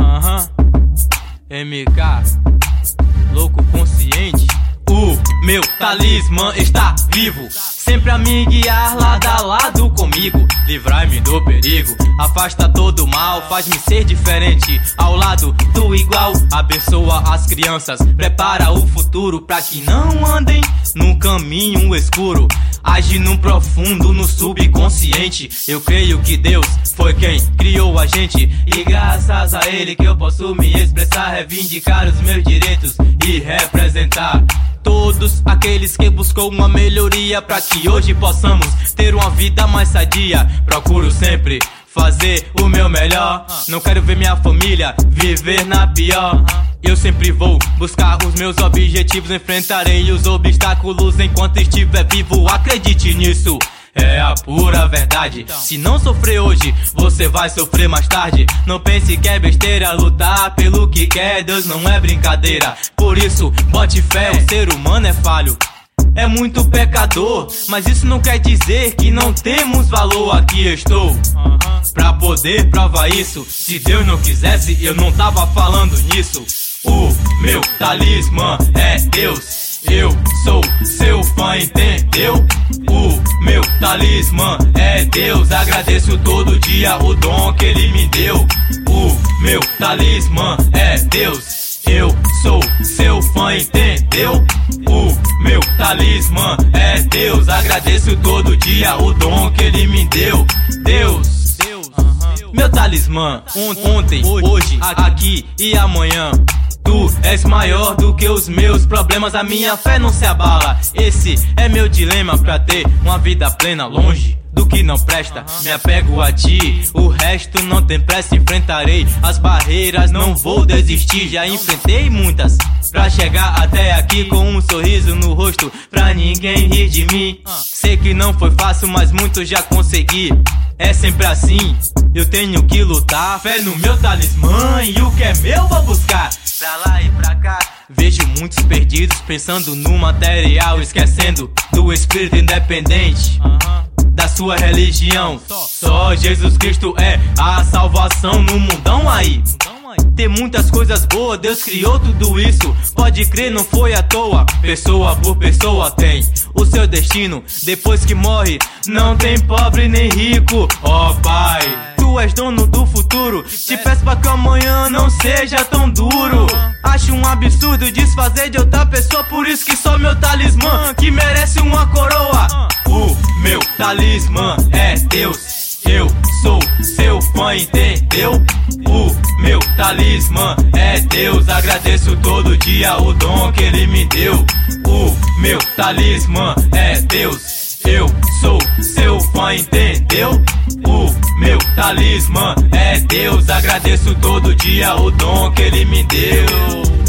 Aham. MK, louco consciente. O meu talismã está vivo sempre a me guiar lado a lado comigo. Livrai-me do perigo, afasta todo mal, faz-me ser diferente. Ao lado do igual, abençoa as crianças, prepara o futuro para que não andem num caminho escuro. Age no profundo, no subconsciente. Eu creio que Deus foi quem criou a gente. E graças a Ele que eu posso me expressar, reivindicar os meus direitos e representar. Todos aqueles que buscou uma melhoria para que hoje possamos ter uma vida mais sadia. Procuro sempre fazer o meu melhor. Não quero ver minha família viver na pior. Eu sempre vou buscar os meus objetivos, enfrentarei os obstáculos enquanto estiver vivo. Acredite nisso. É a pura verdade. Se não sofrer hoje, você vai sofrer mais tarde. Não pense que é besteira lutar pelo que quer. Deus não é brincadeira. Por isso, bote fé, o ser humano é falho. É muito pecador, mas isso não quer dizer que não temos valor. Aqui estou pra poder provar isso. Se Deus não quisesse, eu não tava falando nisso. O meu talismã é Deus. Eu sou seu fã, entendeu? O meu talismã é Deus. Agradeço todo dia o dom que ele me deu. O meu talismã é Deus. Eu sou seu fã, entendeu? O meu talismã é Deus. Agradeço todo dia o dom que ele me deu. Deus. Meu talismã, ontem, hoje, aqui e amanhã. Tu és maior do que os meus problemas, a minha fé não se abala. Esse é meu dilema pra ter uma vida plena longe do que não presta. Me apego a ti, o resto não tem pressa. Enfrentarei as barreiras, não vou desistir. Já enfrentei muitas pra chegar até aqui com um sorriso no rosto, pra ninguém rir de mim. Sei que não foi fácil, mas muito já consegui. É sempre assim, eu tenho que lutar. Fé no meu talismã e o que é meu vou buscar pra lá e pra cá. Vejo muitos perdidos pensando no material, esquecendo do espírito independente. Da sua religião, só Jesus Cristo é a salvação no mundão aí. Tem muitas coisas boas, Deus criou tudo isso. Pode crer, não foi à toa. Pessoa por pessoa tem o seu destino. Depois que morre, não tem pobre nem rico. Ó oh, Pai tu és dono do futuro. Te peço pra que amanhã não seja tão duro. Acho um absurdo desfazer de outra pessoa, por isso que sou meu talismã, que merece uma coroa. O meu talismã é Deus. Eu sou seu fã, entendeu? Talismã é Deus. Agradeço todo dia o dom que ele me deu. O meu talismã é Deus. Eu sou seu fã, entendeu? O meu talismã é Deus. Agradeço todo dia o dom que ele me deu.